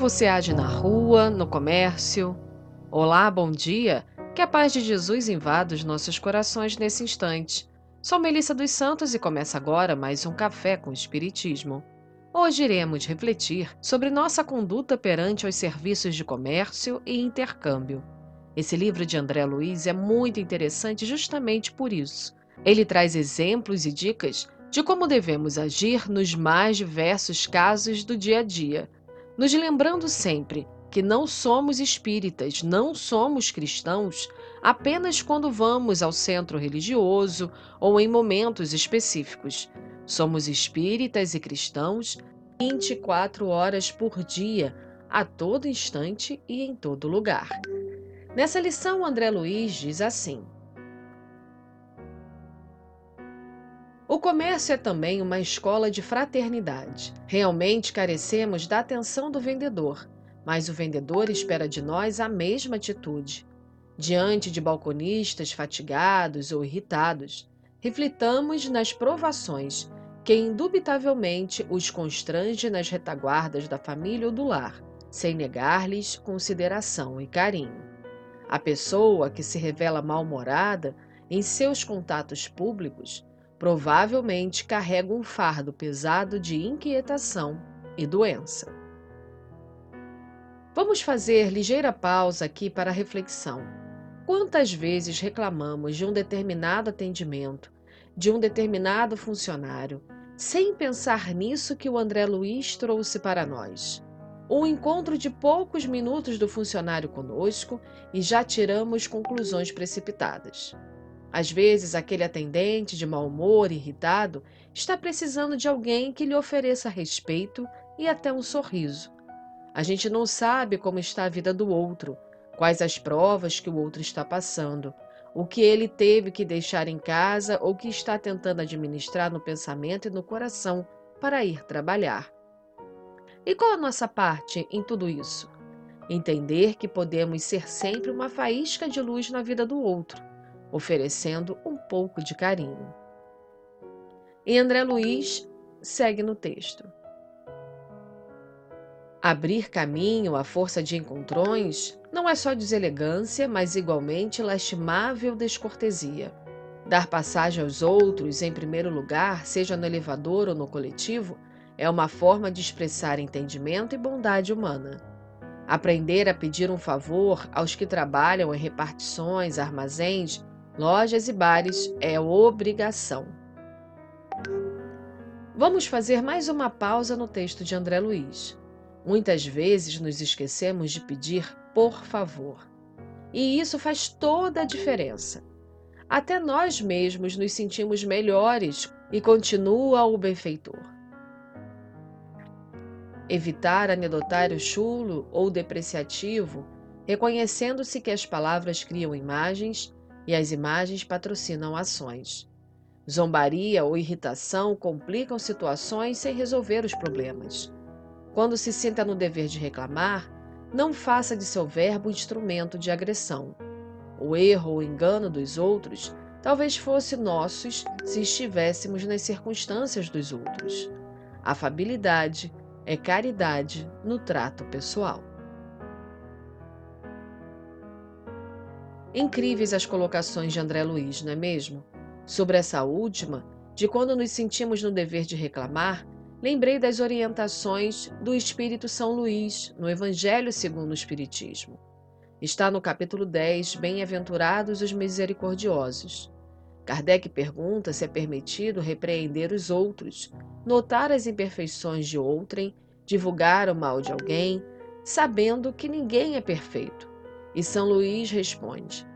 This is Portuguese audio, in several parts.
você age na rua, no comércio? Olá, bom dia. Que a paz de Jesus invada os nossos corações nesse instante. Sou Melissa dos Santos e começa agora mais um Café com Espiritismo. Hoje iremos refletir sobre nossa conduta perante os serviços de comércio e intercâmbio. Esse livro de André Luiz é muito interessante justamente por isso. Ele traz exemplos e dicas de como devemos agir nos mais diversos casos do dia a dia, nos lembrando sempre que não somos espíritas, não somos cristãos apenas quando vamos ao centro religioso ou em momentos específicos. Somos espíritas e cristãos 24 horas por dia, a todo instante e em todo lugar. Nessa lição, André Luiz diz assim: O comércio é também uma escola de fraternidade. Realmente carecemos da atenção do vendedor, mas o vendedor espera de nós a mesma atitude. Diante de balconistas fatigados ou irritados, reflitamos nas provações que indubitavelmente os constrange nas retaguardas da família ou do lar, sem negar-lhes consideração e carinho. A pessoa que se revela mal-humorada em seus contatos públicos provavelmente carrega um fardo pesado de inquietação e doença. Vamos fazer ligeira pausa aqui para reflexão. Quantas vezes reclamamos de um determinado atendimento, de um determinado funcionário, sem pensar nisso que o André Luiz trouxe para nós? Um encontro de poucos minutos do funcionário conosco e já tiramos conclusões precipitadas. Às vezes, aquele atendente de mau humor, irritado, está precisando de alguém que lhe ofereça respeito e até um sorriso. A gente não sabe como está a vida do outro, quais as provas que o outro está passando, o que ele teve que deixar em casa ou que está tentando administrar no pensamento e no coração para ir trabalhar. E qual a nossa parte em tudo isso? Entender que podemos ser sempre uma faísca de luz na vida do outro oferecendo um pouco de carinho. E André Luiz segue no texto. Abrir caminho à força de encontrões não é só deselegância, mas igualmente lastimável descortesia. Dar passagem aos outros, em primeiro lugar, seja no elevador ou no coletivo, é uma forma de expressar entendimento e bondade humana. Aprender a pedir um favor aos que trabalham em repartições, armazéns lojas e bares é obrigação. Vamos fazer mais uma pausa no texto de André Luiz. Muitas vezes nos esquecemos de pedir por favor. E isso faz toda a diferença. Até nós mesmos nos sentimos melhores e continua o benfeitor. Evitar anedotário chulo ou depreciativo, reconhecendo-se que as palavras criam imagens e as imagens patrocinam ações. Zombaria ou irritação complicam situações sem resolver os problemas. Quando se sinta no dever de reclamar, não faça de seu verbo instrumento de agressão. O erro ou engano dos outros talvez fosse nossos se estivéssemos nas circunstâncias dos outros. Afabilidade é caridade no trato pessoal. Incríveis as colocações de André Luiz, não é mesmo? Sobre essa última, de quando nos sentimos no dever de reclamar, lembrei das orientações do Espírito São Luís no Evangelho segundo o Espiritismo. Está no capítulo 10, Bem-aventurados os misericordiosos. Kardec pergunta se é permitido repreender os outros, notar as imperfeições de outrem, divulgar o mal de alguém, sabendo que ninguém é perfeito e São Luís responde: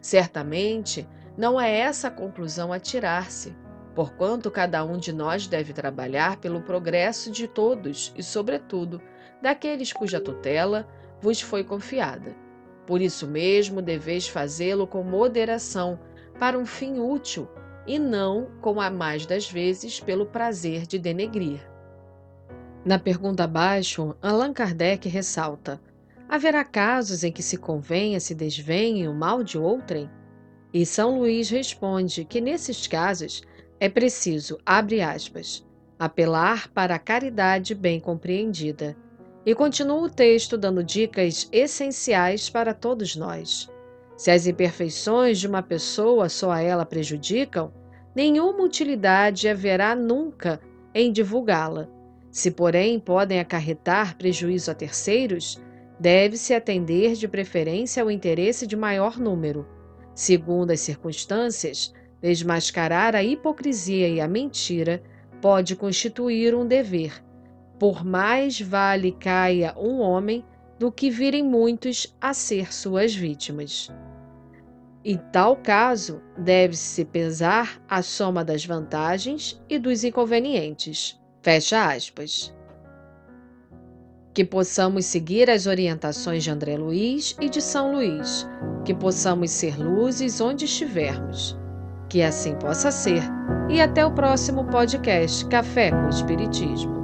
Certamente não é essa a conclusão a tirar-se, porquanto cada um de nós deve trabalhar pelo progresso de todos e, sobretudo, daqueles cuja tutela vos foi confiada. Por isso mesmo deveis fazê-lo com moderação, para um fim útil, e não, como a mais das vezes, pelo prazer de denegrir. Na pergunta abaixo, Allan Kardec ressalta: Haverá casos em que se convenha se desvenhe o mal de outrem? E São Luís responde que nesses casos é preciso, abre aspas, apelar para a caridade bem compreendida E continua o texto dando dicas essenciais para todos nós. Se as imperfeições de uma pessoa só a ela prejudicam, nenhuma utilidade haverá nunca em divulgá-la. Se, porém, podem acarretar prejuízo a terceiros, deve-se atender de preferência ao interesse de maior número. Segundo as circunstâncias, desmascarar a hipocrisia e a mentira pode constituir um dever. Por mais vale caia um homem do que virem muitos a ser suas vítimas. Em tal caso, deve-se pesar a soma das vantagens e dos inconvenientes. Fecha aspas. Que possamos seguir as orientações de André Luiz e de São Luís, que possamos ser luzes onde estivermos. Que assim possa ser. E até o próximo podcast Café com Espiritismo.